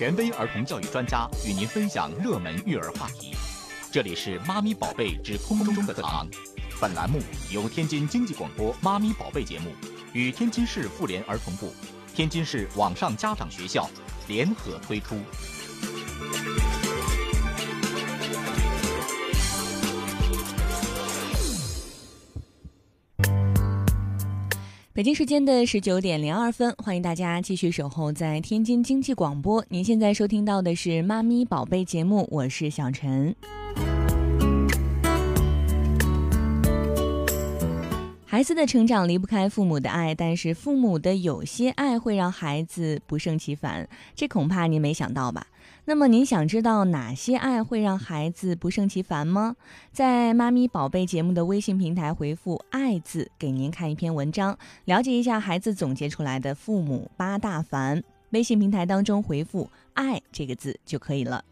权威儿童教育专家与您分享热门育儿话题。这里是妈咪宝贝之空中课堂，本栏目由天津经济广播《妈咪宝贝》节目与天津市妇联儿童部、天津市网上家长学校联合推出。北京时间的十九点零二分，欢迎大家继续守候在天津经济广播。您现在收听到的是《妈咪宝贝》节目，我是小陈。孩子的成长离不开父母的爱，但是父母的有些爱会让孩子不胜其烦，这恐怕您没想到吧？那么您想知道哪些爱会让孩子不胜其烦吗？在妈咪宝贝节目的微信平台回复“爱”字，给您看一篇文章，了解一下孩子总结出来的父母八大烦。微信平台当中回复“爱”这个字就可以了。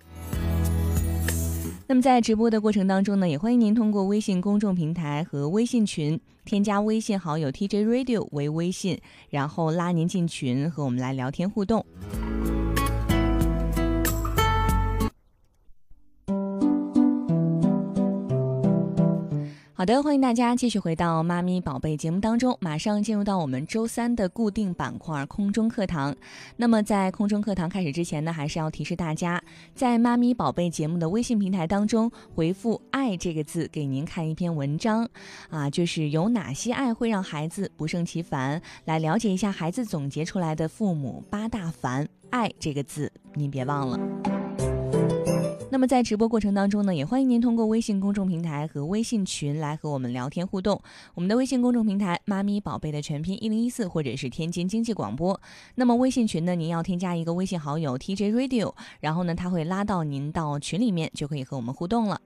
那么在直播的过程当中呢，也欢迎您通过微信公众平台和微信群添加微信好友 TJ Radio 为微信，然后拉您进群和我们来聊天互动。好的，欢迎大家继续回到妈咪宝贝节目当中，马上进入到我们周三的固定板块空中课堂。那么在空中课堂开始之前呢，还是要提示大家，在妈咪宝贝节目的微信平台当中回复“爱”这个字，给您看一篇文章啊，就是有哪些爱会让孩子不胜其烦，来了解一下孩子总结出来的父母八大烦。爱这个字，您别忘了。那么在直播过程当中呢，也欢迎您通过微信公众平台和微信群来和我们聊天互动。我们的微信公众平台“妈咪宝贝”的全拼一零一四，或者是天津经济广播。那么微信群呢，您要添加一个微信好友 TJ Radio，然后呢，他会拉到您到群里面，就可以和我们互动了。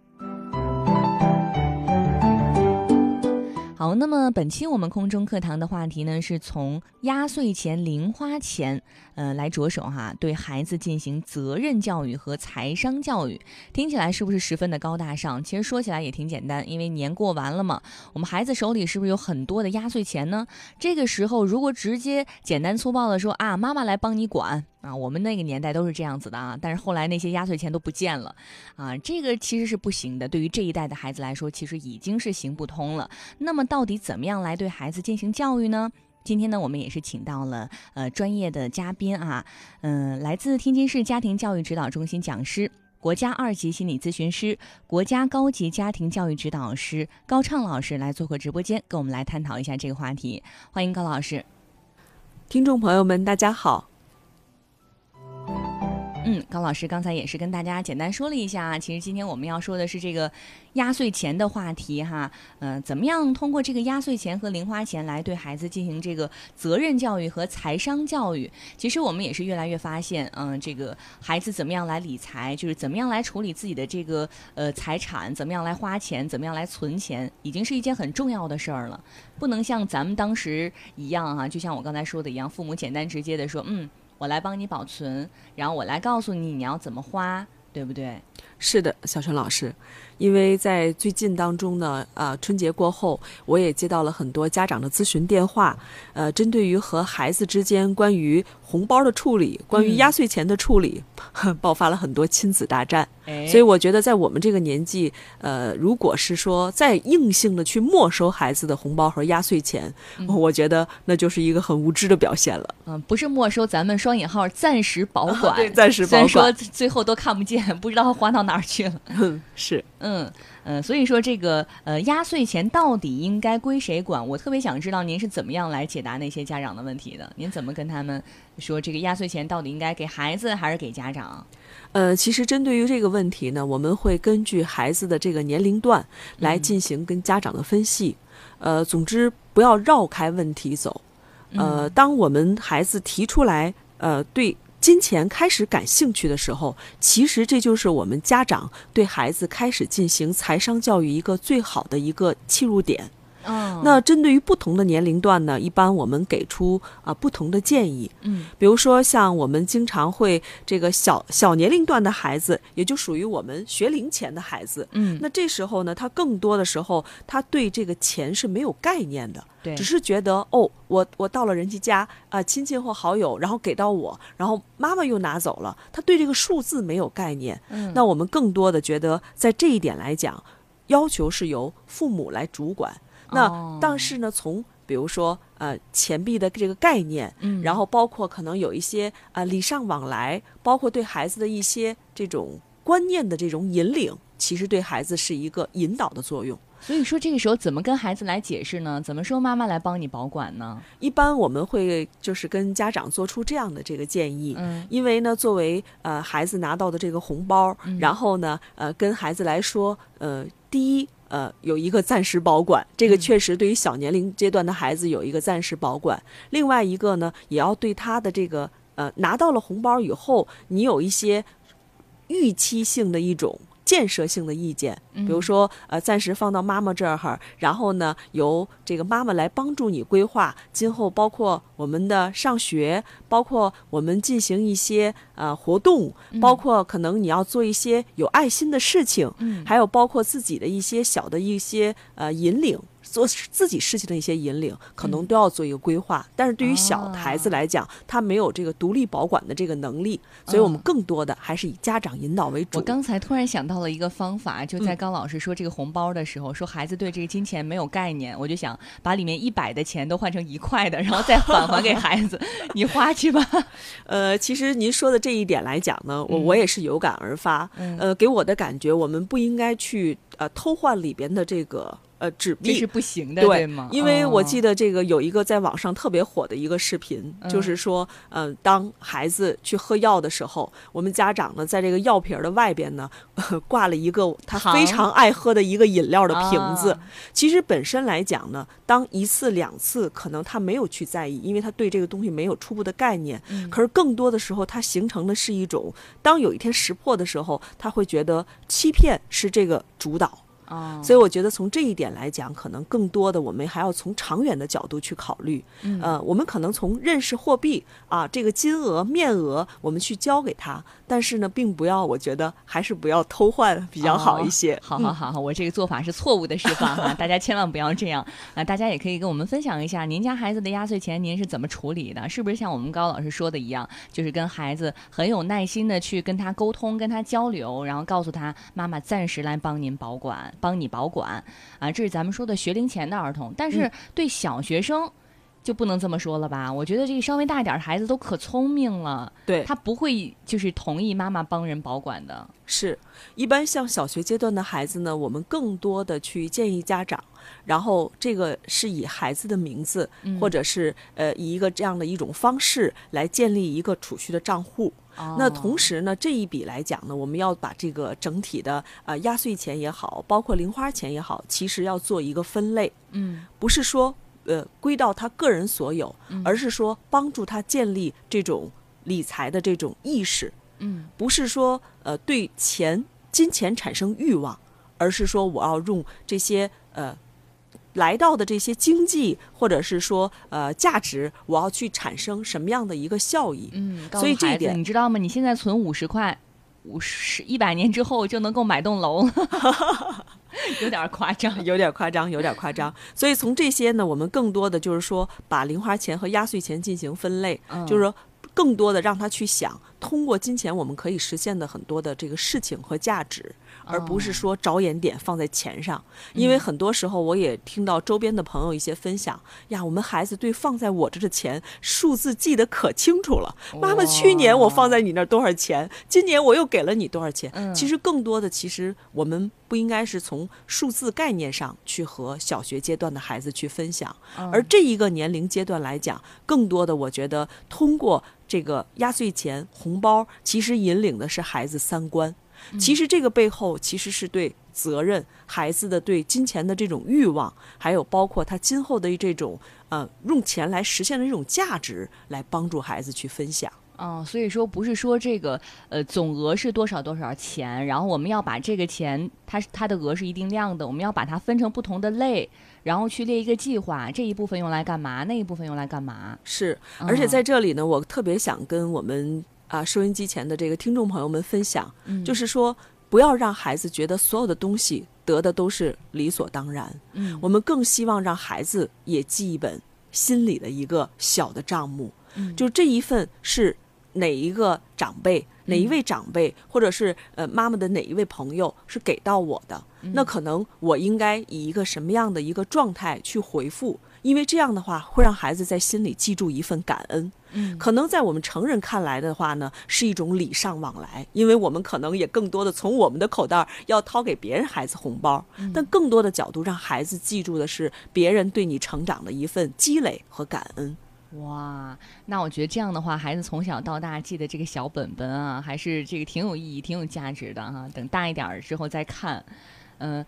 好，那么本期我们空中课堂的话题呢，是从压岁钱、零花钱，呃，来着手哈，对孩子进行责任教育和财商教育。听起来是不是十分的高大上？其实说起来也挺简单，因为年过完了嘛，我们孩子手里是不是有很多的压岁钱呢？这个时候如果直接简单粗暴的说啊，妈妈来帮你管。啊，我们那个年代都是这样子的啊，但是后来那些压岁钱都不见了，啊，这个其实是不行的。对于这一代的孩子来说，其实已经是行不通了。那么，到底怎么样来对孩子进行教育呢？今天呢，我们也是请到了呃专业的嘉宾啊，嗯，来自天津市家庭教育指导中心讲师、国家二级心理咨询师、国家高级家庭教育指导师高畅老师来做客直播间，跟我们来探讨一下这个话题。欢迎高老师，听众朋友们，大家好。高老师刚才也是跟大家简单说了一下，其实今天我们要说的是这个压岁钱的话题哈，嗯，怎么样通过这个压岁钱和零花钱来对孩子进行这个责任教育和财商教育？其实我们也是越来越发现，嗯，这个孩子怎么样来理财，就是怎么样来处理自己的这个呃财产，怎么样来花钱，怎么样来存钱，已经是一件很重要的事儿了，不能像咱们当时一样哈，就像我刚才说的一样，父母简单直接的说，嗯。我来帮你保存，然后我来告诉你你要怎么花，对不对？是的，小陈老师，因为在最近当中呢，呃，春节过后，我也接到了很多家长的咨询电话，呃，针对于和孩子之间关于红包的处理，关于压岁钱的处理，爆发了很多亲子大战。所以我觉得，在我们这个年纪，呃，如果是说再硬性的去没收孩子的红包和压岁钱，我觉得那就是一个很无知的表现了。嗯，不是没收，咱们双引号暂时保管，对，暂时保管。虽然说最后都看不见，不知道花到哪儿去了。是，嗯嗯，所以说这个呃压岁钱到底应该归谁管？我特别想知道您是怎么样来解答那些家长的问题的？您怎么跟他们说这个压岁钱到底应该给孩子还是给家长？呃，其实针对于这个问题呢，我们会根据孩子的这个年龄段来进行跟家长的分析。呃，总之不要绕开问题走。呃，当我们孩子提出来，呃，对金钱开始感兴趣的时候，其实这就是我们家长对孩子开始进行财商教育一个最好的一个切入点。嗯，那针对于不同的年龄段呢，一般我们给出啊、不同的建议。嗯比如说，像我们经常会这个小小年龄段的孩子，也就属于我们学龄前的孩子。嗯，那这时候呢，他更多的时候，他对这个钱是没有概念的，对，只是觉得哦，我我到了人家家啊、亲戚或好友，然后给到我，然后妈妈又拿走了，他对这个数字没有概念。嗯那我们更多的觉得，在这一点来讲，要求是由父母来主管。那、哦但是呢，从比如说呃钱币的这个概念，嗯然后包括可能有一些啊、呃礼尚往来，包括对孩子的一些这种观念的这种引领，其实对孩子是一个引导的作用。所以说这个时候怎么跟孩子来解释呢？怎么说妈妈来帮你保管呢？一般我们会就是跟家长做出这样的这个建议，嗯因为呢，作为呃孩子拿到的这个红包，嗯然后呢，呃，跟孩子来说，呃，第一。呃，有一个暂时保管，这个嗯确实对于小年龄阶段的孩子有一个暂时保管。另外一个呢，也要对他的这个呃拿到了红包以后，你有一些预期性的一种建设性的意见，比如说呃，暂时放到妈妈这儿，然后呢，由这个妈妈来帮助你规划今后，包括我们的上学，包括我们进行一些呃活动，包括可能你要做一些有爱心的事情，嗯。还有包括自己的一些小的一些呃引领。做自己事情的一些引领，可能都要做一个规划。但是对于小孩子来讲，他没有这个独立保管的这个能力，所以我们嗯更多的还是以家长引导为主。我刚才突然想到了一个方法，就在嗯高老师说这个红包的时候，说孩子对这个金钱没有概念，我就想把里面一百的钱都换成一块的，然后再返还给孩子，你花去吧。呃，其实您说的这一点来讲呢，我嗯我也是有感而发。嗯呃，给我的感觉，我们不应该去呃偷换里边的这个呃纸币是。不行的，对吗？因为我记得，这个有一个在网上特别火的一个视频，嗯就是说，呃，当孩子去喝药的时候，我们家长呢在这个药瓶儿的外边呢、挂了一个他非常爱喝的一个饮料的瓶子。啊其实本身来讲呢，当一次两次可能他没有去在意，因为他对这个东西没有初步的概念。嗯可是更多的时候，它形成的是一种，当有一天识破的时候，他会觉得欺骗是这个主导。哦，所以我觉得从这一点来讲，可能更多的我们还要从长远的角度去考虑。嗯。呃，我们可能从认识货币啊这个金额面额，我们去交给他，但是呢，并不要，我觉得还是不要偷换比较好一些。哦好好好好，我这个做法是错误的示范哈，大家千万不要这样。啊，大家也可以跟我们分享一下，您家孩子的压岁钱您是怎么处理的？是不是像我们高老师说的一样，就是跟孩子很有耐心的去跟他沟通、跟他交流，然后告诉他妈妈暂时来帮您保管，帮你保管啊，这是咱们说的学龄前的儿童，但是嗯对小学生。就不能这么说了吧？我觉得这个稍微大一点儿的孩子都可聪明了，对，他不会就是同意妈妈帮人保管的。是，一般像小学阶段的孩子呢，我们更多的去建议家长，然后这个是以孩子的名字，嗯或者是呃以一个这样的一种方式来建立一个储蓄的账户。那同时，时呢，这一笔来讲呢，我们要把这个整体的呃压岁钱也好，包括零花钱也好，其实要做一个分类，嗯不是说呃归到他个人所有，嗯而是说帮助他建立这种理财的这种意识。嗯不是说呃对钱金钱产生欲望，而是说我要用这些呃来到的这些经济或者是说呃价值，我要去产生什么样的一个效益？嗯，所以这一点你知道吗？你现在存五十块，五十一百年之后就能够买栋楼了，有点儿夸张。有点夸张，有点夸张。所以从这些呢，我们更多的就是说，把零花钱和压岁钱进行分类，嗯就是说更多的让他去想，通过金钱我们可以实现的很多的这个事情和价值。而不是说着眼点放在钱上，因为很多时候我也听到周边的朋友一些分享呀，我们孩子对放在我这的钱数字记得可清楚了。妈妈，去年我放在你那儿多少钱，今年我又给了你多少钱。嗯其实更多的，其实我们不应该是从数字概念上去和小学阶段的孩子去分享，而这一个年龄阶段来讲，更多的我觉得通过这个压岁钱、红包，其实引领的是孩子三观。其实这个背后其实是对责任、孩子的对金钱的这种欲望，还有包括他今后的这种呃用钱来实现的这种价值，来帮助孩子去分享。哦，所以说不是说这个呃总额是多少多少钱，然后我们要把这个钱，它它的额是一定量的，我们要把它分成不同的类，然后去列一个计划，这一部分用来干嘛，那一部分用来干嘛。是，而且在这里呢，我特别想跟我们啊收音机前的这个听众朋友们分享，就是说不要让孩子觉得所有的东西得的都是理所当然，嗯，我们更希望让孩子也记一本心里的一个小的账目，嗯就这一份是。哪一个长辈，哪一位长辈，或者是呃妈妈的哪一位朋友是给到我的？那可能我应该以一个什么样的一个状态去回复？因为这样的话会让孩子在心里记住一份感恩。嗯，可能在我们成人看来的话呢，是一种礼尚往来，因为我们可能也更多的从我们的口袋要掏给别人孩子红包，但更多的角度让孩子记住的是别人对你成长的一份积累和感恩。哇，那我觉得这样的话，孩子从小到大记得这个小本本啊，还是这个挺有意义、挺有价值的哈。等大一点儿之后再看，嗯呃，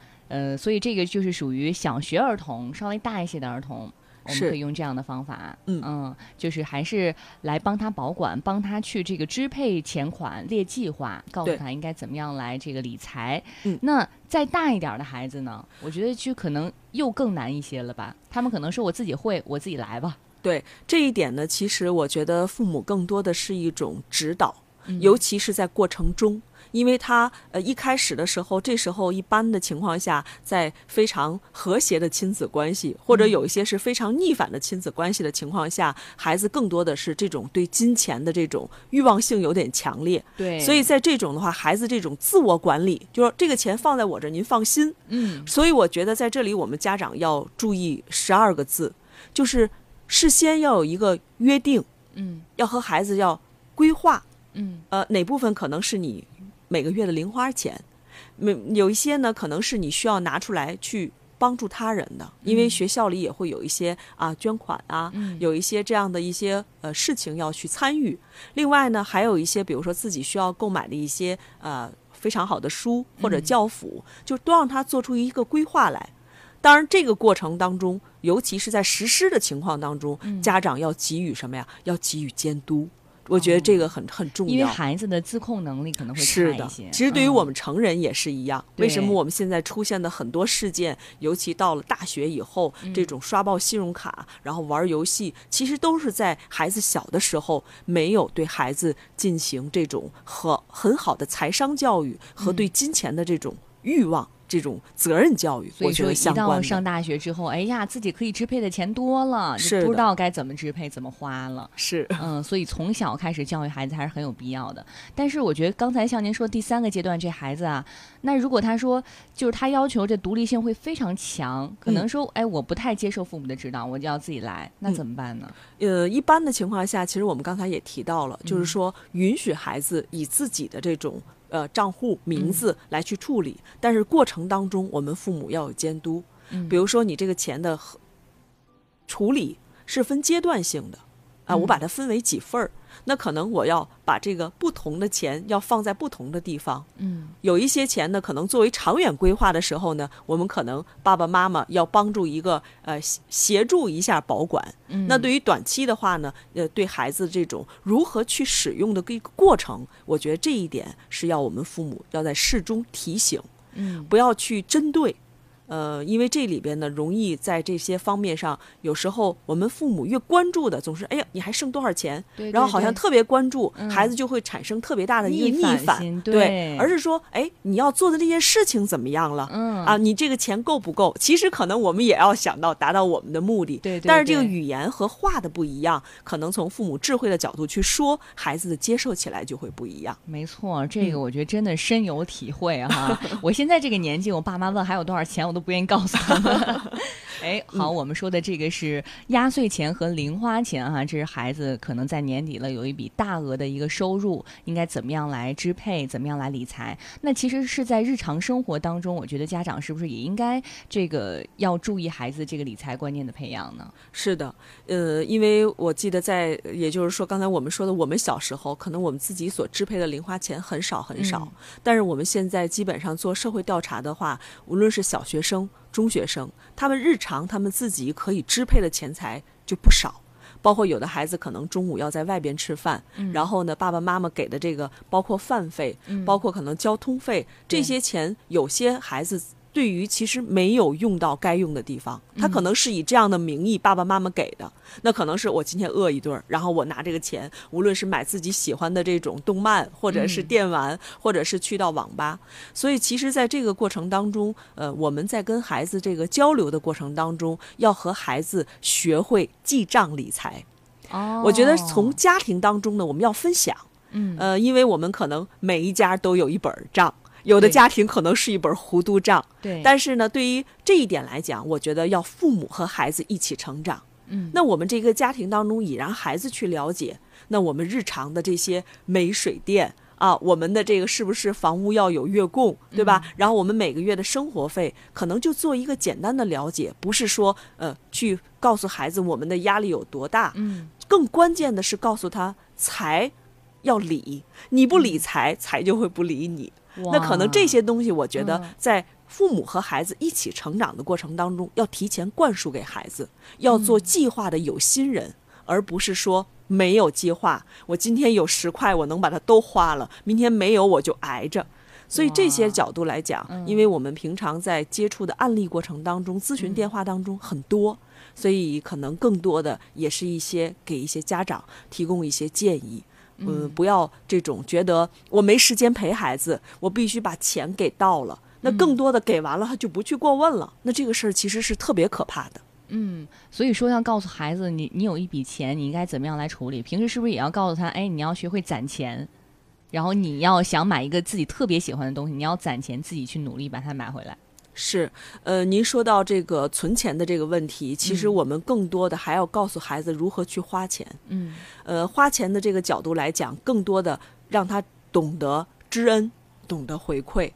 所以这个就是属于小学儿童，稍微大一些的儿童，我们可以用这样的方法，嗯就是还是来帮他保管，帮他去这个支配钱款、列计划，告诉他应该怎么样来这个理财。嗯那再大一点儿的孩子呢，我觉得就可能又更难一些了吧？他们可能说我自己会，我自己来吧。对这一点呢，其实我觉得父母更多的是一种指导，嗯尤其是在过程中，因为他呃一开始的时候，这时候一般的情况下，在非常和谐的亲子关系，或者有一些是非常逆反的亲子关系的情况下，孩子更多的是这种对金钱的这种欲望性有点强烈，对，所以在这种的话，孩子这种自我管理，就说这个钱放在我这儿，您放心，嗯。所以我觉得在这里，我们家长要注意十二个字，就是事先要有一个约定，嗯。要和孩子要规划，嗯。呃，哪部分可能是你每个月的零花钱，每有一些呢可能是你需要拿出来去帮助他人的，因为学校里也会有一些啊捐款啊，嗯有一些这样的一些呃事情要去参与。另外呢，还有一些比如说自己需要购买的一些呃非常好的书或者嗯教辅，就都让他做出一个规划来。当然，这个过程当中，尤其是在实施的情况当中，嗯家长要给予什么呀？要给予监督。我觉得这个很很重要。因为孩子的自控能力可能会是的差一些。，其实对于嗯我们成人也是一样。为什么我们现在出现的很多事件，尤其到了大学以后，嗯这种刷爆信用卡，然后玩游戏，其实都是在孩子小的时候没有对孩子进行这种和很好的财商教育和对金钱的这种欲望、这种责任教育，所以说，一到。上大学之后，哎呀，自己可以支配的钱多了，是的就不知道该怎么支配、怎么花了。是，嗯，所以从小开始教育孩子还是很有必要的。但是我觉得刚才像您说第三个阶段，这孩子啊，那如果他说就是他要求这独立性会非常强，可能说、哎我不太接受父母的指导，我就要自己来，那嗯怎么办呢？呃，一般的情况下，其实我们刚才也提到了，嗯就是说允许孩子以自己的这种呃账户名字来去处理，但是过程当中我们父母要有监督。嗯比如说你这个钱的处理是分阶段性的，啊、我把它分为几份儿，那可能我要把这个不同的钱要放在不同的地方。嗯有一些钱呢，可能作为长远规划的时候呢，我们可能爸爸妈妈要帮助一个呃协协助一下保管。嗯，那对于短期的话呢，呃，对孩子这种如何去使用的一个过程，我觉得这一点是要我们父母要在事中提醒，嗯不要去针对。呃，因为这里边呢，容易在这些方面上，有时候我们父母越关注的，总是哎呀，你还剩多少钱？对然后好像特别关注，嗯孩子就会产生特别大的一个逆反逆反，心对，对而是说，哎，你要做的这件事情怎么样了？嗯啊，你这个钱够不够？其实可能我们也要想到达到我们的目的，对对但是这个语言和话的不一样，可能从父母智慧的角度去说，孩子的接受起来就会不一样。没错，这嗯个我觉得真的深有体会啊哈。我现在这个年纪，我爸妈问还有多少钱，我都不愿意告诉他们。哎，好，嗯我们说的这个是压岁钱和零花钱哈、这是孩子可能在年底了有一笔大额的一个收入，应该怎么样来支配，怎么样来理财？那其实是在日常生活当中，我觉得家长是不是也应该这个要注意孩子这个理财观念的培养呢？是的，呃，因为我记得在，也就是说，刚才我们说的，我们小时候可能我们自己所支配的零花钱很少很少，嗯但是我们现在基本上做社会调查的话，无论是小学生、中学生，他们日常他们自己可以支配的钱财就不少。包括有的孩子可能中午要在外边吃饭，嗯然后呢，爸爸妈妈给的这个包括饭费，嗯包括可能交通费对这些钱，有些孩子。对于其实没有用到该用的地方，他可能是以这样的名义爸爸妈妈给的，那可能是我今天饿一顿儿，然后我拿这个钱，无论是买自己喜欢的这种动漫，或者是嗯电玩，或者是去到网吧。所以其实在这个过程当中，呃，我们在跟孩子这个交流的过程当中，要和孩子学会记账理财。哦，我觉得从家庭当中呢，我们要分享，嗯呃，因为我们可能每一家都有一本账。有的家庭可能是一本糊涂账，对，但是呢，对于这一点来讲，我觉得要父母和孩子一起成长。嗯那我们这个家庭当中，也让孩子去了解，那我们日常的这些煤水电啊，我们的这个是不是房屋要有月供，对吧？然后我们每个月的生活费，可能就做一个简单的了解，不是说呃去告诉孩子我们的压力有多大，嗯更关键的是告诉他财要理，你不理财，财就会不理你。那可能这些东西，我觉得嗯在父母和孩子一起成长的过程当中，要提前灌输给孩子，要做计划的有心人，而不是说没有计划。我今天有十块，我能把它都花了，明天没有我就挨着。所以这些角度来讲，嗯因为我们平常在接触的案例过程当中，咨询电话当中很多，所以可能更多的也是一些给一些家长提供一些建议。嗯，不要这种觉得我没时间陪孩子，我必须把钱给到了。那更多的给完了，他就不去过问了。那这个事儿其实是特别可怕的。嗯，所以说要告诉孩子，你你有一笔钱，你应该怎么样来处理？平时是不是也要告诉他，哎，你要学会攒钱，然后你要想买一个自己特别喜欢的东西，你要攒钱，自己去努力把它买回来。是，呃，您说到这个存钱的这个问题，其实嗯我们更多的还要告诉孩子如何去花钱。嗯呃，花钱的这个角度来讲，更多的让他懂得知恩，懂得回馈。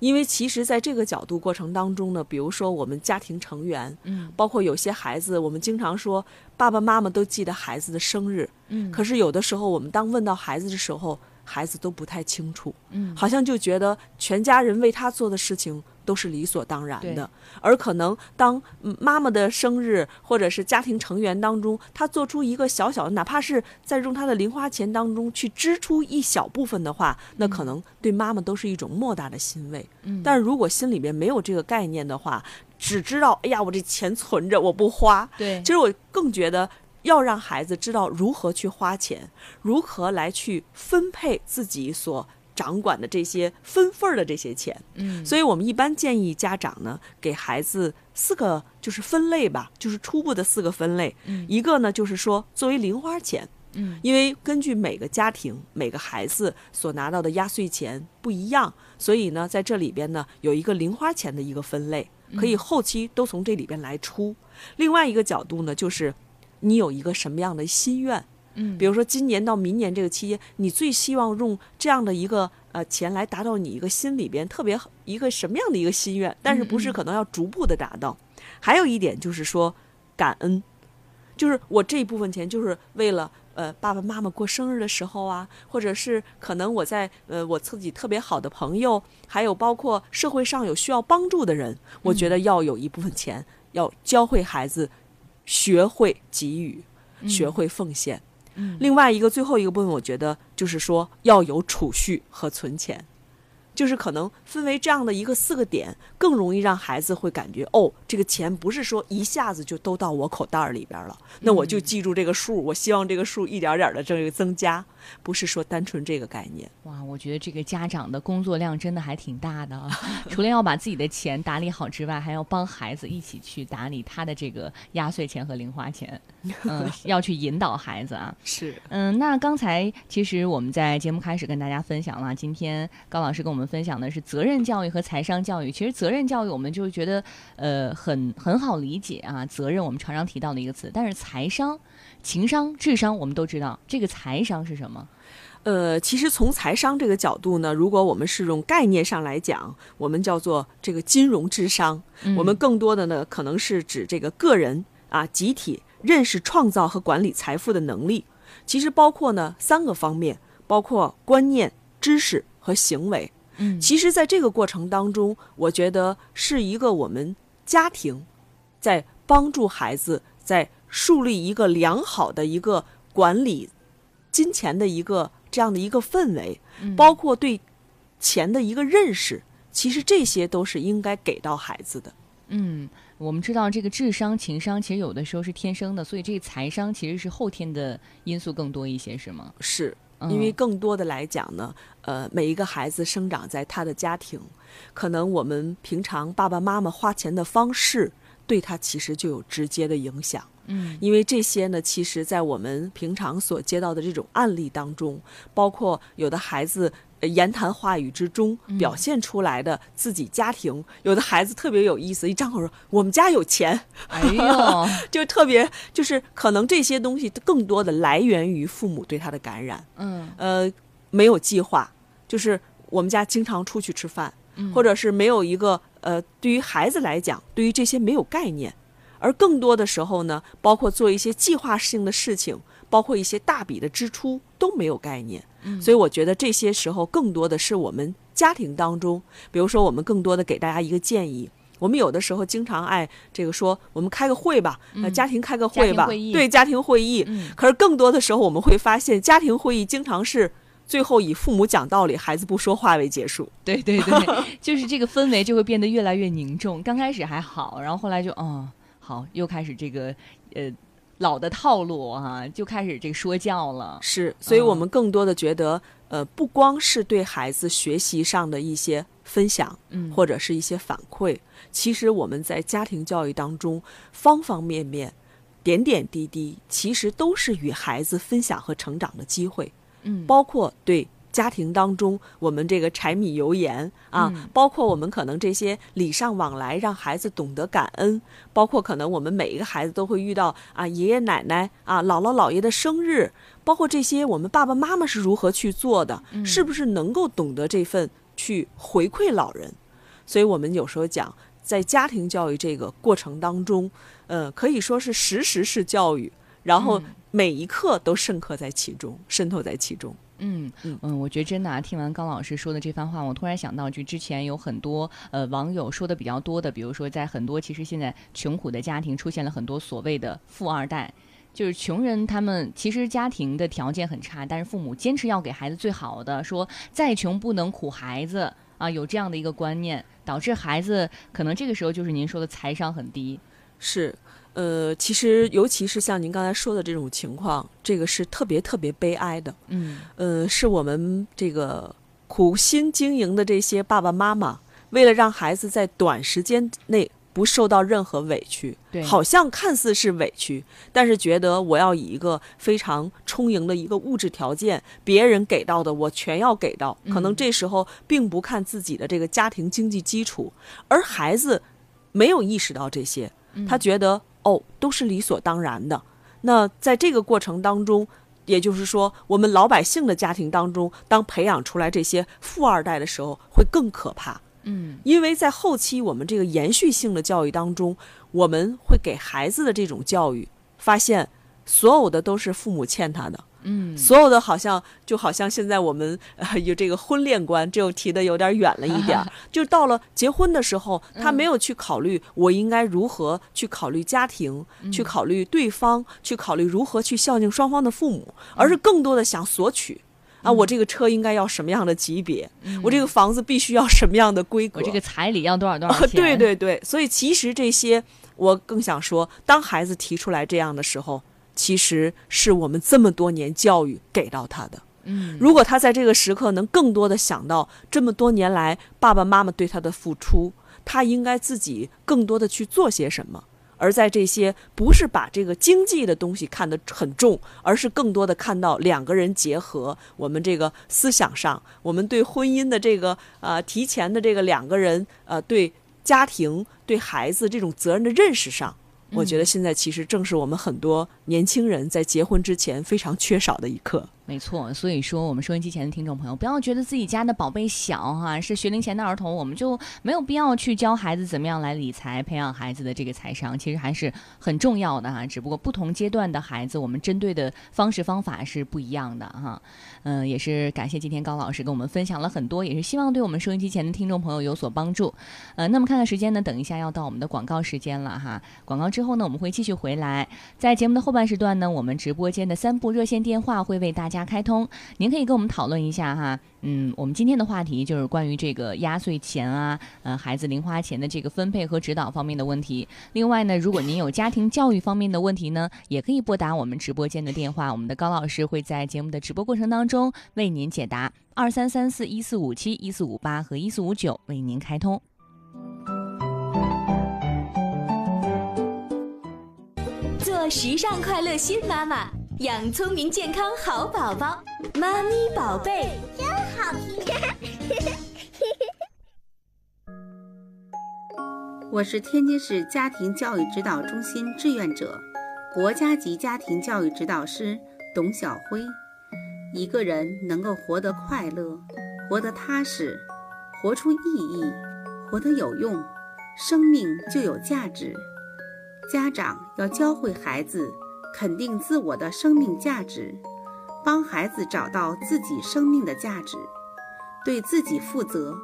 因为其实，在这个角度过程当中呢，比如说我们家庭成员，嗯包括有些孩子，我们经常说爸爸妈妈都记得孩子的生日，嗯，可是有的时候我们当问到孩子的时候，孩子都不太清楚，嗯好像就觉得全家人为他做的事情都是理所当然的，而可能当嗯妈妈的生日或者是家庭成员当中，他做出一个小小的，哪怕是在用他的零花钱当中去支出一小部分的话，那可能对妈妈都是一种莫大的欣慰。嗯。但是如果心里边没有这个概念的话，只知道哎呀，我这钱存着，我不花，对。其实我更觉得要让孩子知道如何去花钱，如何来去分配自己所掌管的这些分份儿的这些钱。嗯所以我们一般建议家长呢，给孩子四个就是分类吧，就是初步的四个分类。嗯一个呢就是说作为零花钱，嗯因为根据每个家庭、每个孩子所拿到的压岁钱不一样，所以呢，在这里边呢有一个零花钱的一个分类，可以后期都从这里边来出。另外一个角度呢，就是你有一个什么样的心愿，嗯，比如说今年到明年这个期间，你最希望用这样的一个呃钱来达到你一个心里边特别一个什么样的一个心愿，但是不是可能要逐步的达到。还有一点就是说感恩，就是我这一部分钱就是为了。呃，爸爸妈妈过生日的时候啊，或者是可能我在呃我自己特别好的朋友，还有包括社会上有需要帮助的人，我觉得要有一部分钱要教会孩子学会给予，学会奉献。嗯另外一个最后一个部分，我觉得就是说要有储蓄和存钱，就是可能分为这样的一个四个点，更容易让孩子会感觉哦，这个钱不是说一下子就都到我口袋儿里边了，那我就记住这个数，我希望这个数一点点的这个增加，不是说单纯这个概念。哇，我觉得这个家长的工作量真的还挺大的啊！除了要把自己的钱打理好之外，还要帮孩子一起去打理他的这个压岁钱和零花钱，嗯，要去引导孩子啊。是，嗯，那刚才其实我们在节目开始跟大家分享了，今天高老师跟我们分享的是责任教育和财商教育。其实责任教育我们就觉得呃很很好理解啊，责任我们常常提到的一个词，但是财商、情商、智商我们都知道，这个财商是什么？呃，其实从财商这个角度呢，如果我们是用概念上来讲，我们叫做这个金融智商。我们更多的呢，可能是指这个个人啊、集体认识、创造和管理财富的能力。其实包括呢三个方面，包括观念、知识和行为。嗯其实，在这个过程当中，我觉得是一个我们家庭在帮助孩子在树立一个良好的一个管理金钱的一个这样的一个氛围，包括对钱的一个认识，其实这些都是应该给到孩子的。嗯，我们知道这个智商、情商其实有的时候是天生的，所以这个财商其实是后天的因素更多一些，是吗？是因为更多的来讲呢，呃，每一个孩子生长在他的家庭，可能我们平常爸爸妈妈花钱的方式，对他其实就有直接的影响。嗯，因为这些呢，其实在我们平常所接到的这种案例当中，包括有的孩子言谈话语之中表现出来的自己家庭，有的孩子特别有意思，一张口说我们家有钱，哎呦，就特别就是可能这些东西更多的来源于父母对他的感染。嗯，呃，没有计划，就是我们家经常出去吃饭，或者是没有一个呃，对于孩子来讲，对于这些没有概念。而更多的时候呢，包括做一些计划性的事情，包括一些大笔的支出都没有概念。嗯，所以我觉得这些时候更多的是我们家庭当中，比如说我们更多的给大家一个建议，我们有的时候经常爱这个说，我们开个会吧，呃，家庭开个会吧，对，家庭会议。嗯，可是更多的时候我们会发现，家庭会议经常是最后以父母讲道理，孩子不说话为结束。对 对对，就是这个氛围就会变得越来越凝重。刚开始还好，然后后来就哦。好，又开始这个，呃，老的套路哈，就开始这个说教了。是，所以我们更多的觉得，呃，不光是对孩子学习上的一些分享，嗯，或者是一些反馈，其实我们在家庭教育当中，方方面面、点点滴滴，其实都是与孩子分享和成长的机会。嗯，包括对。家庭当中，我们这个柴米油盐啊，包括我们可能这些礼尚往来，让孩子懂得感恩，包括可能我们每一个孩子都会遇到啊，爷爷奶奶啊，姥姥姥爷的生日，包括这些我们爸爸妈妈是如何去做的，是不是能够懂得这份去回馈老人？所以我们有时候讲，在家庭教育这个过程当中，呃，可以说是实时式教育，然后每一刻都深刻在其中，渗透在其中。嗯嗯我觉得真的啊，听完高老师说的这番话，我突然想到，就之前有很多呃网友说的比较多的，比如说在很多其实现在穷苦的家庭出现了很多所谓的富二代，就是穷人他们其实家庭的条件很差，但是父母坚持要给孩子最好的，说再穷不能苦孩子啊，有这样的一个观念，导致孩子可能这个时候就是您说的财商很低，是。呃，其实尤其是像您刚才说的这种情况，这个是特别特别悲哀的。嗯，呃，是我们这个苦心经营的这些爸爸妈妈，为了让孩子在短时间内不受到任何委屈，对，好像看似是委屈，但是觉得我要以一个非常充盈的一个物质条件，别人给到的我全要给到，可能这时候并不看自己的这个家庭经济基础，而孩子没有意识到这些，他觉得。哦，都是理所当然的。那在这个过程当中，也就是说，我们老百姓的家庭当中，当培养出来这些富二代的时候，会更可怕。嗯，因为在后期我们这个延续性的教育当中，我们会给孩子的这种教育，发现所有的都是父母欠他的。嗯，所有的好像就好像现在我们呃 有这个婚恋观，这又提的有点远了一点儿。就到了结婚的时候，他没有去考虑我应该如何去考虑家庭，去考虑对方，去考虑如何去孝敬双方的父母，而是更多的想索取啊，我这个车应该要什么样的级别，我这个房子必须要什么样的规格，我这个彩礼要多少多少钱？对对对，所以其实这些我更想说，当孩子提出来这样的时候。其实是我们这么多年教育给到他的。嗯，如果他在这个时刻能更多的想到这么多年来爸爸妈妈对他的付出，他应该自己更多的去做些什么。而在这些不是把这个经济的东西看得很重，而是更多的看到两个人结合，我们这个思想上，我们对婚姻的这个呃提前的这个两个人呃对家庭对孩子这种责任的认识上。我觉得现在其实正是我们很多年轻人在结婚之前非常缺少的一课。没错，所以说我们收音机前的听众朋友，不要觉得自己家的宝贝小哈，是学龄前的儿童，我们就没有必要去教孩子怎么样来理财，培养孩子的这个财商，其实还是很重要的哈。只不过不同阶段的孩子，我们针对的方式方法是不一样的哈。嗯，也是感谢今天高老师跟我们分享了很多，也是希望对我们收音机前的听众朋友有所帮助。呃，那么看看时间呢，等一下要到我们的广告时间了哈。广告之后呢，我们会继续回来，在节目的后半时段呢，我们直播间的三部热线电话会为大家。开通，您可以跟我们讨论一下哈。嗯，我们今天的话题就是关于这个压岁钱啊，呃，孩子零花钱的这个分配和指导方面的问题。另外呢，如果您有家庭教育方面的问题呢，也可以拨打我们直播间的电话，我们的高老师会在节目的直播过程当中为您解答。二三三四一四五七一四五八和一四五九为您开通。做时尚快乐新妈妈。养聪明健康好宝宝，妈咪宝贝真好听。我是天津市家庭教育指导中心志愿者，国家级家庭教育指导师董晓辉。一个人能够活得快乐，活得踏实，活出意义，活得有用，生命就有价值。家长要教会孩子。肯定自我的生命价值，帮孩子找到自己生命的价值，对自己负责，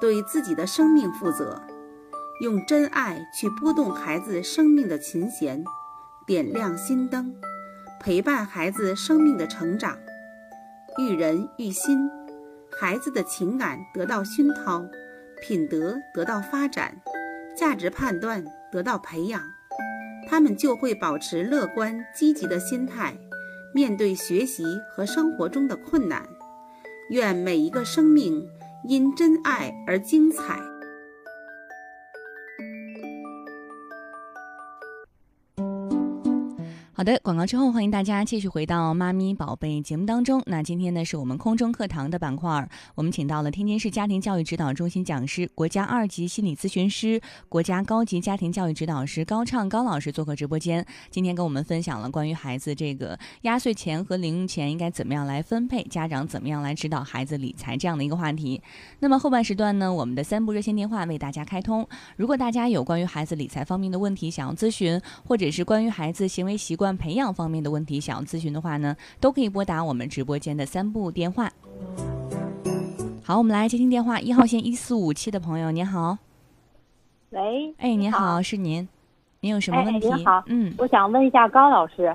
对自己的生命负责，用真爱去拨动孩子生命的琴弦，点亮心灯，陪伴孩子生命的成长，育人育心，孩子的情感得到熏陶，品德得到发展，价值判断得到培养。他们就会保持乐观积极的心态，面对学习和生活中的困难。愿每一个生命因真爱而精彩。好的，广告之后，欢迎大家继续回到妈咪宝贝节目当中。那今天呢，是我们空中课堂的板块，我们请到了天津市家庭教育指导中心讲师、国家二级心理咨询师、国家高级家庭教育指导师高畅高老师做客直播间。今天跟我们分享了关于孩子这个压岁钱和零用钱应该怎么样来分配，家长怎么样来指导孩子理财这样的一个话题。那么后半时段呢，我们的三部热线电话为大家开通。如果大家有关于孩子理财方面的问题想要咨询，或者是关于孩子行为习惯，培养方面的问题，想要咨询的话呢，都可以拨打我们直播间的三部电话。好，我们来接听电话，一号线一四五七的朋友，您好。喂，哎，您好，是您，您有什么问题？您好，嗯，我想问一下高老师，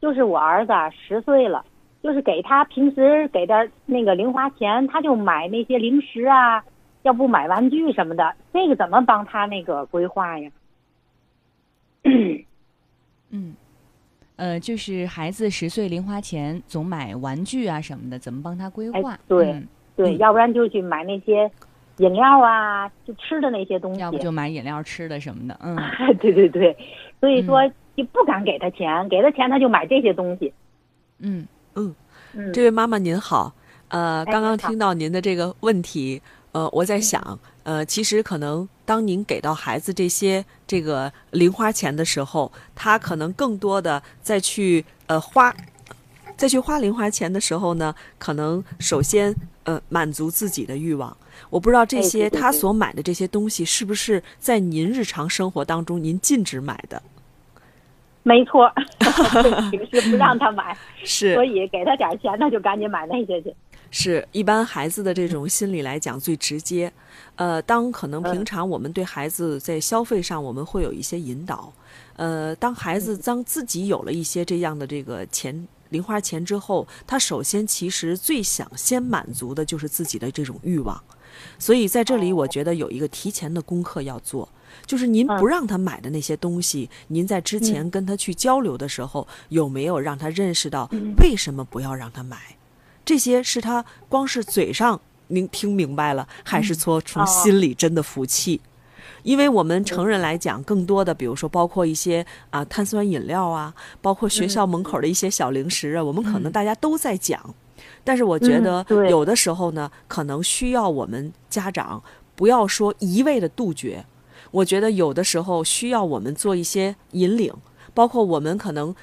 就是我儿子十岁了，就是给他平时给点那个零花钱，他就买那些零食啊，要不买玩具什么的，这个怎么帮他那个规划呀？嗯，呃，就是孩子十岁零花钱总买玩具啊什么的，怎么帮他规划？对对，要不然就去买那些饮料啊，就吃的那些东西。要不就买饮料吃的什么的，嗯。对对对，所以说就不敢给他钱，给他钱他就买这些东西。嗯嗯嗯，这位妈妈您好，呃，刚刚听到您的这个问题，呃，我在想，呃，其实可能。当您给到孩子这些这个零花钱的时候，他可能更多的再去呃花，再去花零花钱的时候呢，可能首先呃满足自己的欲望。我不知道这些他所买的这些东西是不是在您日常生活当中您禁止买的？没错，平时不让他买，是，所以给他点钱，他就赶紧买那些去。是一般孩子的这种心理来讲最直接，呃，当可能平常我们对孩子在消费上我们会有一些引导，呃，当孩子当自己有了一些这样的这个钱零花钱之后，他首先其实最想先满足的就是自己的这种欲望，所以在这里我觉得有一个提前的功课要做，就是您不让他买的那些东西，您在之前跟他去交流的时候，有没有让他认识到为什么不要让他买？这些是他光是嘴上您听明白了，还是说从心里真的服气？因为我们成人来讲，更多的比如说包括一些啊碳酸饮料啊，包括学校门口的一些小零食啊，我们可能大家都在讲。但是我觉得有的时候呢，可能需要我们家长不要说一味的杜绝。我觉得有的时候需要我们做一些引领，包括我们可能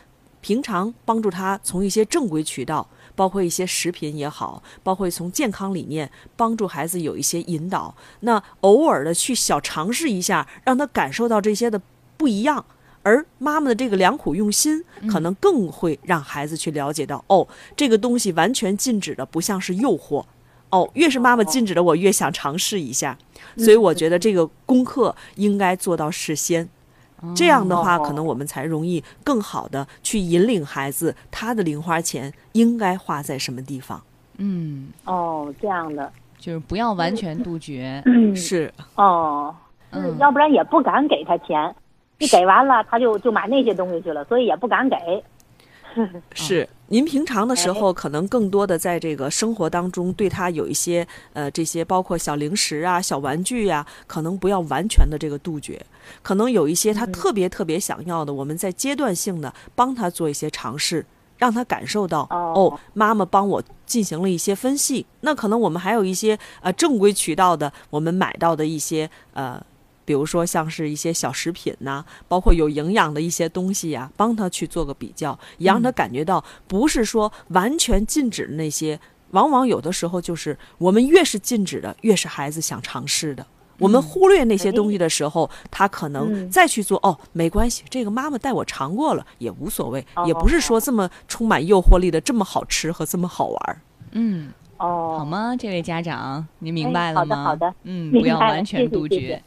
平常帮助他从一些正规渠道。包括一些食品也好，包括从健康理念帮助孩子有一些引导。那偶尔的去小尝试一下，让他感受到这些的不一样。而妈妈的这个良苦用心，可能更会让孩子去了解到，哦，这个东西完全禁止的不像是诱惑，哦，越是妈妈禁止的，我越想尝试一下。所以我觉得这个功课应该做到事先，这样的话，可能我们才容易更好的去引领孩子，他的零花钱应该花在什么地方。嗯，哦，这样的，就是不要完全杜绝。嗯，是，哦，嗯要不然也不敢给他钱，你给完了他就就买那些东西去了，所以也不敢给。是，您平常的时候可能更多的在这个生活当中，对他有一些呃这些包括小零食啊、小玩具呀、可能不要完全的这个杜绝，可能有一些他特别特别想要的，我们在阶段性的帮他做一些尝试，让他感受到哦哦，妈妈帮我进行了一些分析。那可能我们还有一些呃正规渠道的，我们买到的一些呃。比如说像是一些小食品呐、包括有营养的一些东西呀、帮他去做个比较，也让他感觉到不是说完全禁止那些，往往有的时候就是我们越是禁止的，越是孩子想尝试的。我们忽略那些东西的时候，他可能嗯再去做哦，没关系，这个妈妈带我尝过了也无所谓，哦也不是说这么充满诱惑力的这么好吃和这么好玩儿。嗯，哦，好吗？这位家长，您明哎白了吗？好的好的嗯，不要完全杜绝。谢谢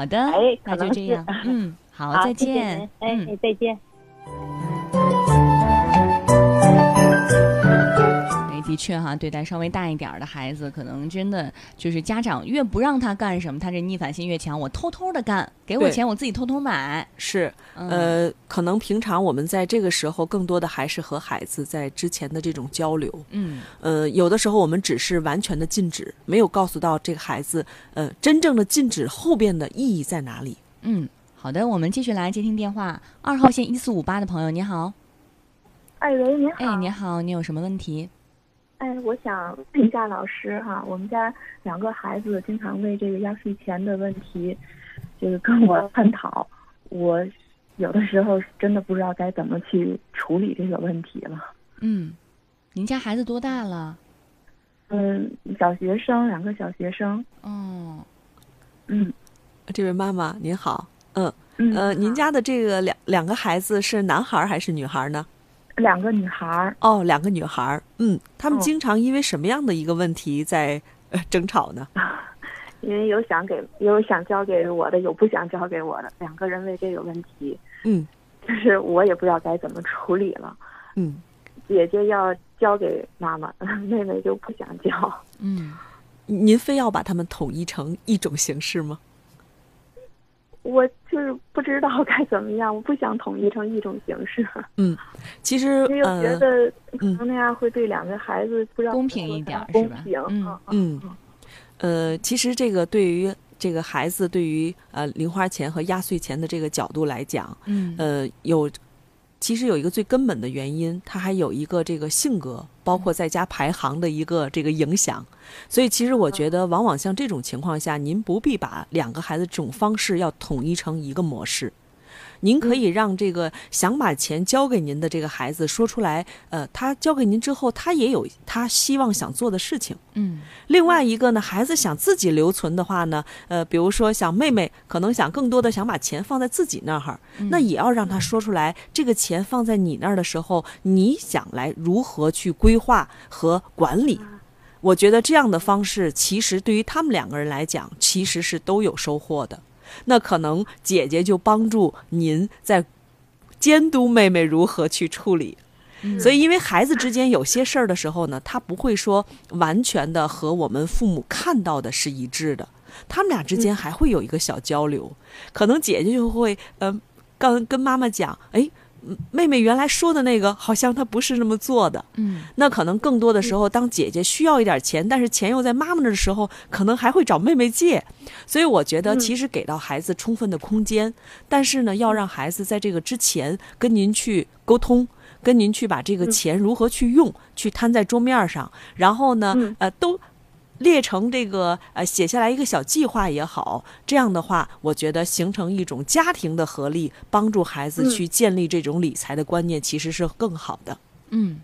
好的，哎那就这样。嗯，好，好，再见。哎再见。的确哈，对待稍微大一点儿的孩子，可能真的就是家长越不让他干什么，他这逆反心越强。我偷偷的干，给我钱，我自己偷偷买。是，嗯呃，可能平常我们在这个时候，更多的还是和孩子在之前的这种交流。嗯呃，有的时候我们只是完全的禁止，没有告诉到这个孩子，呃，真正的禁止后边的意义在哪里。嗯，好的，我们继续来接听电话。二号线一四五八的朋友，你好。哎喂，您好。哎，你好，你有什么问题？哎，我想问一下老师哈，我们家两个孩子经常为这个压岁钱的问题，就是跟我探讨。我有的时候真的不知道该怎么去处理这个问题了。嗯，您家孩子多大了？嗯，小学生，两个小学生。哦，嗯这位妈妈您好，嗯嗯。呃，您家的这个两两个孩子是男孩儿还是女孩儿呢？两个女孩儿，哦，两个女孩儿。嗯，他们哦经常因为什么样的一个问题在呃争吵呢？因为有想给有想交给我的，有不想交给我的，两个人为这个问题，嗯就是我也不知道该怎么处理了。嗯，姐姐要交给妈妈，妹妹就不想交。嗯您非要把他们统一成一种形式吗？我就是不知道该怎么样，我不想统一成一种形式，嗯，其实因为我觉呃得可能那样会对两个孩子不知道公平一点儿公是吧平。嗯嗯，呃，其实这个对于这个孩子对于呃零花钱和压岁钱的这个角度来讲，嗯呃，有其实有一个最根本的原因，他还有一个这个性格，包括在家排行的一个这个影响。所以，其实我觉得，往往像这种情况下，您不必把两个孩子这种方式要统一成一个模式。您可以让这个想把钱交给您的这个孩子说出来，呃，他交给您之后，他也有他希望想做的事情。嗯另外一个呢，孩子想自己留存的话呢，呃，比如说想妹妹可能想更多的想把钱放在自己那儿，那也要让他说出来，这个钱放在你那儿的时候，你想来如何去规划和管理。我觉得这样的方式，其实对于他们两个人来讲，其实是都有收获的。那可能姐姐就帮助您在监督妹妹如何去处理。所以，因为孩子之间有些事儿的时候呢，他不会说完全的和我们父母看到的是一致的，他们俩之间还会有一个小交流。可能姐姐就会，呃，跟跟妈妈讲，哎，嗯妹妹原来说的那个，好像她不是那么做的。嗯那可能更多的时候，当姐姐需要一点钱，但是钱又在妈妈那儿的时候，可能还会找妹妹借。所以我觉得，其实给到孩子充分的空间，但是呢，要让孩子在这个之前跟您去沟通，跟您去把这个钱如何去用，去摊在桌面上，然后呢，嗯呃，都。列成这个呃，写下来一个小计划也好，这样的话，我觉得形成一种家庭的合力，帮助孩子嗯去建立这种理财的观念，其实是更好的。嗯，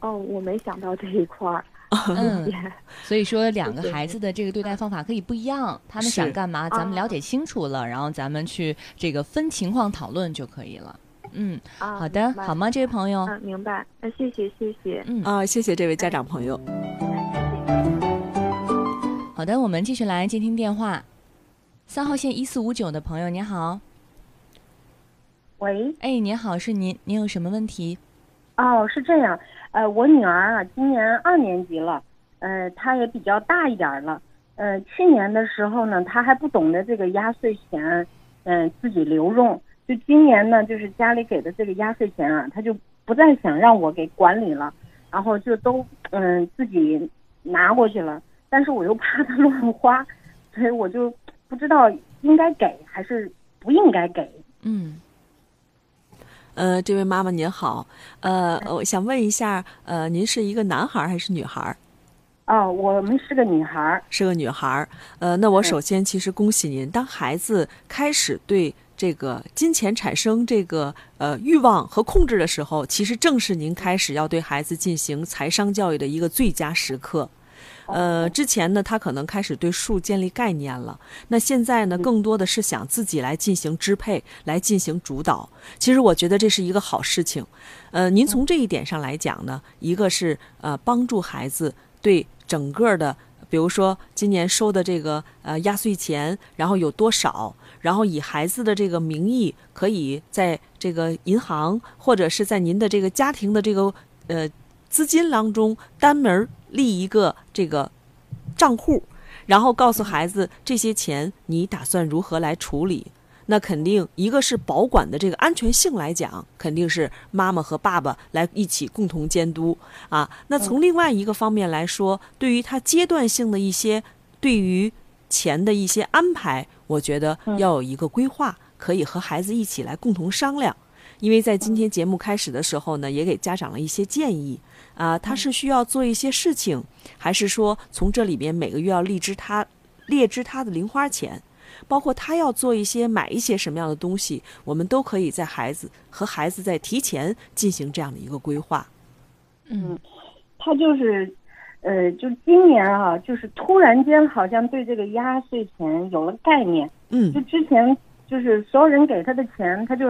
哦，我没想到这一块儿。嗯 所以说，两个孩子的这个对待方法可以不一样，他们想干嘛，咱们了啊解清楚了，然后咱们去这个分情况讨论就可以了。嗯，啊，好的，好吗，这位朋友？嗯，明白。那谢谢谢谢。嗯，啊，谢谢这位家长朋友。好的，我们继续来接听电话。三号线一四五九的朋友，您好。喂，哎，您好，是您，您有什么问题？哦，是这样，呃，我女儿啊，今年二年级了，呃，她也比较大一点儿了，呃，去年的时候呢，她还不懂得这个压岁钱，嗯、自己留用，就今年呢，就是家里给的这个压岁钱啊，她就不再想让我给管理了，然后就都嗯、自己拿过去了，但是我又怕她 乱花，所以我就不知道应该给还是不应该给。嗯呃，这位妈妈您好，呃，我想问一下，呃，您是一个男孩儿还是女孩儿？哦，我们是个女孩儿，是个女孩儿。呃，那我首先其实恭喜您，当孩子开始对这个金钱产生这个呃欲望和控制的时候，其实正是您开始要对孩子进行财商教育的一个最佳时刻。呃，之前呢，他可能开始对数建立概念了，那现在呢，更多的是想自己来进行支配，来进行主导。其实我觉得这是一个好事情。呃，您从这一点上来讲呢，一个是呃帮助孩子对整个的，比如说今年收的这个呃压岁钱，然后有多少，然后以孩子的这个名义，可以在这个银行或者是在您的这个家庭的这个呃资金当中单门儿立一个这个账户，然后告诉孩子这些钱你打算如何来处理。那肯定一个是保管的这个安全性来讲，肯定是妈妈和爸爸来一起共同监督啊。那从另外一个方面来说，对于他阶段性的一些对于钱的一些安排，我觉得要有一个规划，可以和孩子一起来共同商量。因为在今天节目开始的时候呢，也给家长了一些建议啊，他是需要做一些事情，还是说从这里边每个月要列支他列支他的零花钱？包括他要做一些买一些什么样的东西，我们都可以在孩子和孩子在提前进行这样的一个规划。嗯他就是，呃，就今年啊，就是突然间好像对这个压岁钱有了概念。嗯就之前就是所有人给他的钱，他就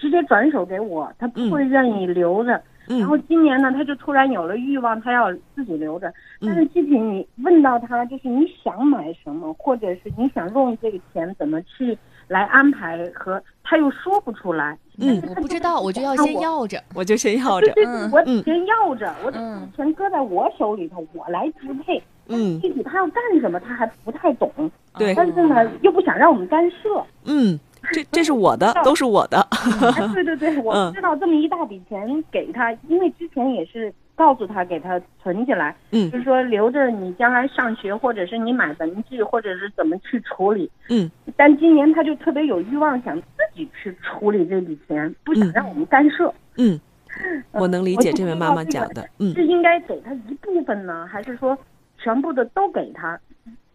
直接转手给我，他不会愿意留着。然后嗯今年呢，他就突然有了欲望，他要自己留着。但是嗯具体你问到他，就是你想买什么，或者是你想用这个钱怎么去来安排，和他又说不出来。嗯，我不知道，我就要先要着。我就先要着对。对嗯对，我先要着，我嗯钱搁在我手里头，我来支配。嗯具体他要干什么，他还不太懂。对但是呢，又不想让我们干涉。嗯，这这是我的，都是我的。哎，对对对，我嗯知道这么一大笔钱给他，因为之前也是告诉他给他存起来，嗯就是说留着你将来上学，或者是你买文具，或者是怎么去处理。嗯但今年他就特别有欲望，想自己去处理这笔钱，不想嗯让我们干涉。嗯，我能理解这位妈妈讲的。嗯是应该给他一部分呢，还是说全部的都给他？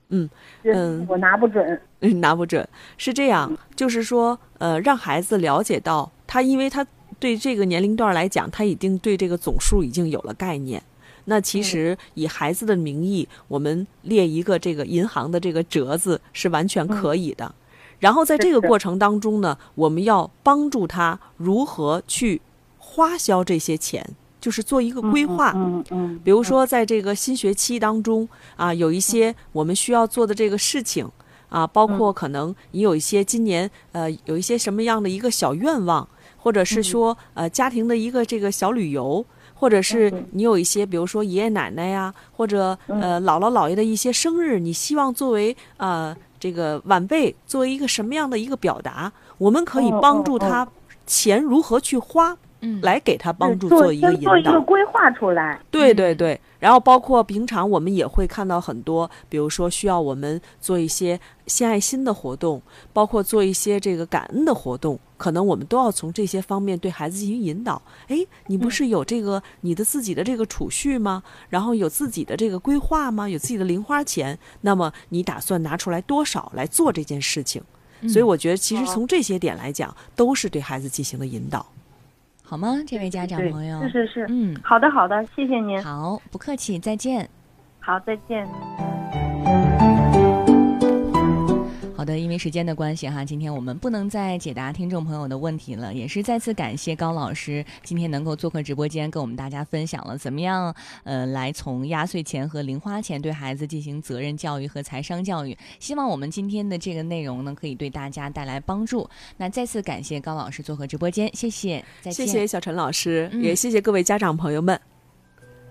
嗯嗯我拿不准。嗯，拿不准是这样，就是说，呃，让孩子了解到他，因为他对这个年龄段来讲，他已经对这个总数已经有了概念。那其实以孩子的名义，我们列一个这个银行的这个折子是完全可以的。然后在这个过程当中呢，我们要帮助他如何去花销这些钱，就是做一个规划。嗯嗯，比如说，在这个新学期当中啊，有一些我们需要做的这个事情啊，包括可能你有一些今年呃有一些什么样的一个小愿望，或者是说呃家庭的一个这个小旅游，或者是你有一些比如说爷爷奶奶呀，或者呃姥姥姥爷的一些生日，你希望作为呃这个晚辈作为一个什么样的一个表达，我们可以帮助他钱如何去花，嗯，来给他帮助做做一个引导做一个。规划出来。对对对，然后包括平常我们也会看到很多，比如说需要我们做一些献爱心的活动，包括做一些这个感恩的活动，可能我们都要从这些方面对孩子进行引导。哎，你不是有这个你的自己的这个储蓄吗？然后有自己的这个规划吗？有自己的零花钱？那么你打算拿出来多少来做这件事情？所以我觉得，其实从这些点来讲，都是对孩子进行的引导。好吗？这位家长朋友，是是是，嗯，好的好的，谢谢您，好，不客气，再见。好，再见。好的，因为时间的关系哈，今天我们不能再解答听众朋友的问题了，也是再次感谢高老师今天能够做客直播间，跟我们大家分享了怎么样呃来从压岁钱和零花钱对孩子进行责任教育和财商教育。希望我们今天的这个内容呢，可以对大家带来帮助。那再次感谢高老师做客直播间，谢谢，再见。谢谢小陈老师，嗯也谢谢各位家长朋友们。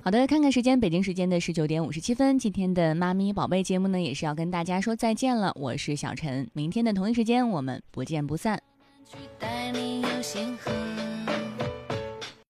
好的，看看时间，北京时间的十九点五十七分，今天的妈咪宝贝节目呢，也是要跟大家说再见了。我是小陈，明天的同一时间我们不见不散。带你游星河。